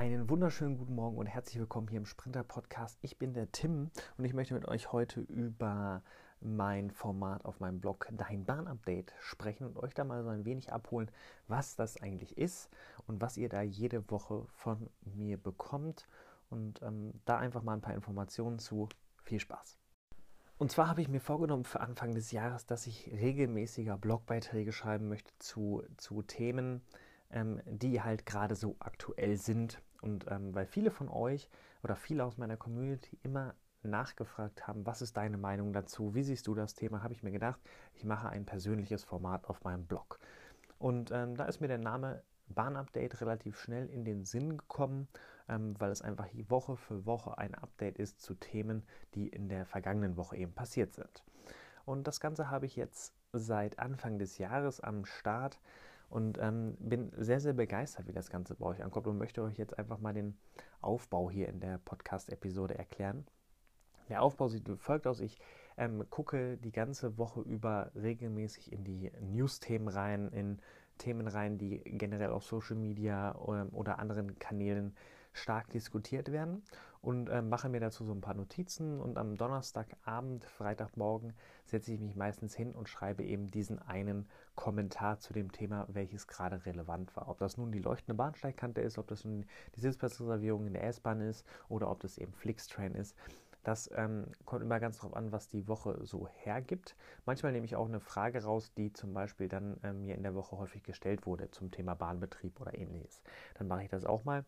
Einen wunderschönen guten Morgen und herzlich willkommen hier im Sprinter Podcast. Ich bin der Tim und ich möchte mit euch heute über mein Format auf meinem Blog Dein Bahn-Update sprechen und euch da mal so ein wenig abholen, was das eigentlich ist und was ihr da jede Woche von mir bekommt. Und ähm, da einfach mal ein paar Informationen zu. Viel Spaß! Und zwar habe ich mir vorgenommen für Anfang des Jahres, dass ich regelmäßiger Blogbeiträge schreiben möchte zu, zu Themen, ähm, die halt gerade so aktuell sind und ähm, weil viele von euch oder viele aus meiner Community immer nachgefragt haben, was ist deine Meinung dazu, wie siehst du das Thema, habe ich mir gedacht, ich mache ein persönliches Format auf meinem Blog. Und ähm, da ist mir der Name Bahnupdate relativ schnell in den Sinn gekommen, ähm, weil es einfach Woche für Woche ein Update ist zu Themen, die in der vergangenen Woche eben passiert sind. Und das Ganze habe ich jetzt seit Anfang des Jahres am Start und ähm, bin sehr, sehr begeistert, wie das Ganze bei euch ankommt und möchte euch jetzt einfach mal den Aufbau hier in der Podcast-Episode erklären. Der Aufbau sieht wie folgt aus. Ich ähm, gucke die ganze Woche über regelmäßig in die News-Themen rein, in Themen rein, die generell auf Social Media ähm, oder anderen Kanälen stark diskutiert werden und äh, mache mir dazu so ein paar Notizen und am Donnerstagabend, Freitagmorgen setze ich mich meistens hin und schreibe eben diesen einen Kommentar zu dem Thema, welches gerade relevant war. Ob das nun die leuchtende Bahnsteigkante ist, ob das nun die Sitzplatzreservierung in der S-Bahn ist oder ob das eben Flixtrain ist. Das ähm, kommt immer ganz darauf an, was die Woche so hergibt. Manchmal nehme ich auch eine Frage raus, die zum Beispiel dann ähm, mir in der Woche häufig gestellt wurde zum Thema Bahnbetrieb oder ähnliches. Dann mache ich das auch mal.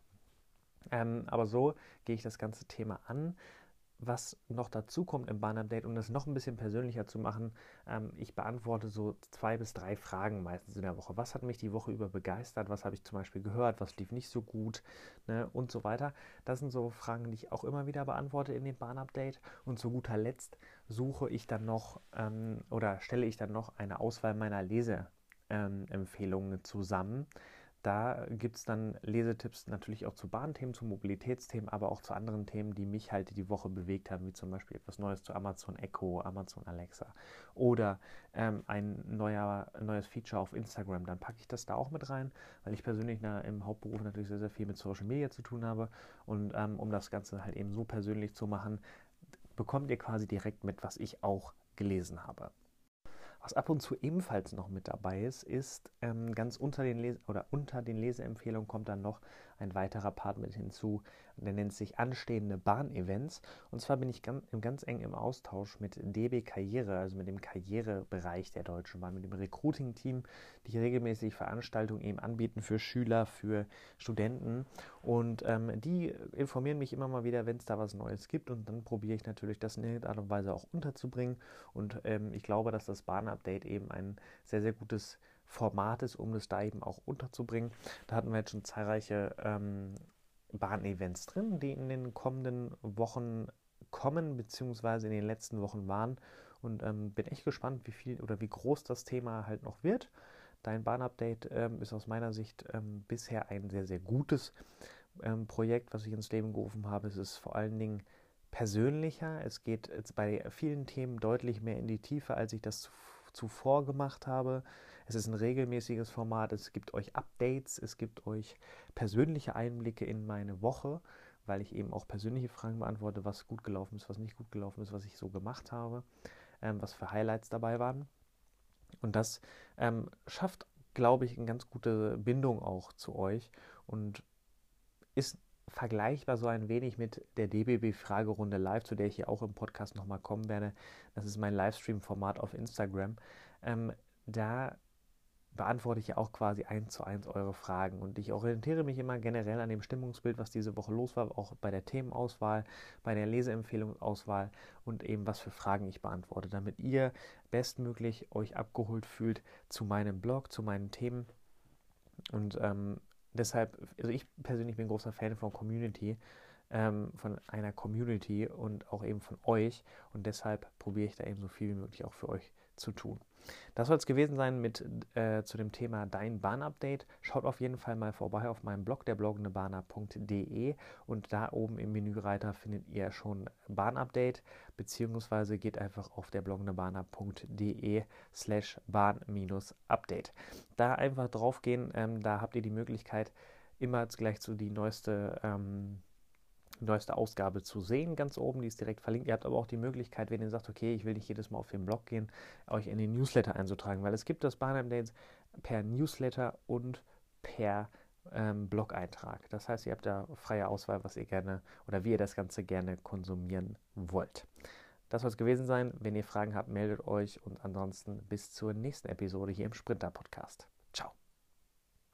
Ähm, aber so gehe ich das ganze Thema an. Was noch dazu kommt im Bahn-Update, um das noch ein bisschen persönlicher zu machen, ähm, ich beantworte so zwei bis drei Fragen meistens in der Woche. Was hat mich die Woche über begeistert? Was habe ich zum Beispiel gehört? Was lief nicht so gut? Ne? Und so weiter. Das sind so Fragen, die ich auch immer wieder beantworte in dem Bahn-Update. Und zu guter Letzt suche ich dann noch ähm, oder stelle ich dann noch eine Auswahl meiner Leseempfehlungen ähm, zusammen da gibt es dann Lesetipps natürlich auch zu Bahnthemen, zu Mobilitätsthemen, aber auch zu anderen Themen, die mich halt die Woche bewegt haben, wie zum Beispiel etwas Neues zu Amazon Echo, Amazon Alexa oder ähm, ein neuer, neues Feature auf Instagram. Dann packe ich das da auch mit rein, weil ich persönlich na, im Hauptberuf natürlich sehr, sehr viel mit Social Media zu tun habe. Und ähm, um das Ganze halt eben so persönlich zu machen, bekommt ihr quasi direkt mit, was ich auch gelesen habe. Was ab und zu ebenfalls noch mit dabei ist, ist ähm, ganz unter den, Lese oder unter den Leseempfehlungen kommt dann noch ein weiterer Part mit hinzu, der nennt sich anstehende Bahnevents. Und zwar bin ich ganz, ganz eng im Austausch mit DB Karriere, also mit dem Karrierebereich der Deutschen Bahn, mit dem Recruiting-Team, die regelmäßig Veranstaltungen eben anbieten für Schüler, für Studenten. Und ähm, die informieren mich immer mal wieder, wenn es da was Neues gibt. Und dann probiere ich natürlich, das in irgendeiner Art und Weise auch unterzubringen. Und ähm, ich glaube, dass das Bahn-Update eben ein sehr, sehr gutes Format ist, um es da eben auch unterzubringen. Da hatten wir jetzt schon zahlreiche ähm, Bahn-Events drin, die in den kommenden Wochen kommen, beziehungsweise in den letzten Wochen waren. Und ähm, bin echt gespannt, wie viel oder wie groß das Thema halt noch wird. Dein Bahn-Update ähm, ist aus meiner Sicht ähm, bisher ein sehr, sehr gutes ähm, Projekt, was ich ins Leben gerufen habe. Es ist vor allen Dingen persönlicher. Es geht jetzt bei vielen Themen deutlich mehr in die Tiefe, als ich das zuvor gemacht habe. Es ist ein regelmäßiges Format. Es gibt euch Updates. Es gibt euch persönliche Einblicke in meine Woche, weil ich eben auch persönliche Fragen beantworte, was gut gelaufen ist, was nicht gut gelaufen ist, was ich so gemacht habe, ähm, was für Highlights dabei waren. Und das ähm, schafft, glaube ich, eine ganz gute Bindung auch zu euch und ist vergleichbar so ein wenig mit der DBB-Fragerunde live, zu der ich hier auch im Podcast nochmal kommen werde. Das ist mein Livestream-Format auf Instagram. Ähm, da beantworte ich ja auch quasi eins zu eins eure Fragen. Und ich orientiere mich immer generell an dem Stimmungsbild, was diese Woche los war, auch bei der Themenauswahl, bei der Leseempfehlungsauswahl und eben was für Fragen ich beantworte, damit ihr bestmöglich euch abgeholt fühlt zu meinem Blog, zu meinen Themen. Und ähm, deshalb, also ich persönlich bin großer Fan von Community, ähm, von einer Community und auch eben von euch. Und deshalb probiere ich da eben so viel wie möglich auch für euch zu tun. Das soll es gewesen sein mit äh, zu dem Thema Dein Bahnupdate. Schaut auf jeden Fall mal vorbei auf meinem Blog, der bloggendebahner.de und da oben im Menüreiter findet ihr schon Bahnupdate, beziehungsweise geht einfach auf der bloggendebahner.de slash bahn-update. Da einfach draufgehen, ähm, da habt ihr die Möglichkeit, immer gleich so die neueste, ähm, neueste Ausgabe zu sehen, ganz oben, die ist direkt verlinkt. Ihr habt aber auch die Möglichkeit, wenn ihr sagt, okay, ich will nicht jedes Mal auf den Blog gehen, euch in den Newsletter einzutragen, weil es gibt das Barnum Dates per Newsletter und per ähm, Blog-Eintrag. Das heißt, ihr habt da freie Auswahl, was ihr gerne oder wie ihr das Ganze gerne konsumieren wollt. Das soll es gewesen sein. Wenn ihr Fragen habt, meldet euch und ansonsten bis zur nächsten Episode hier im Sprinter Podcast.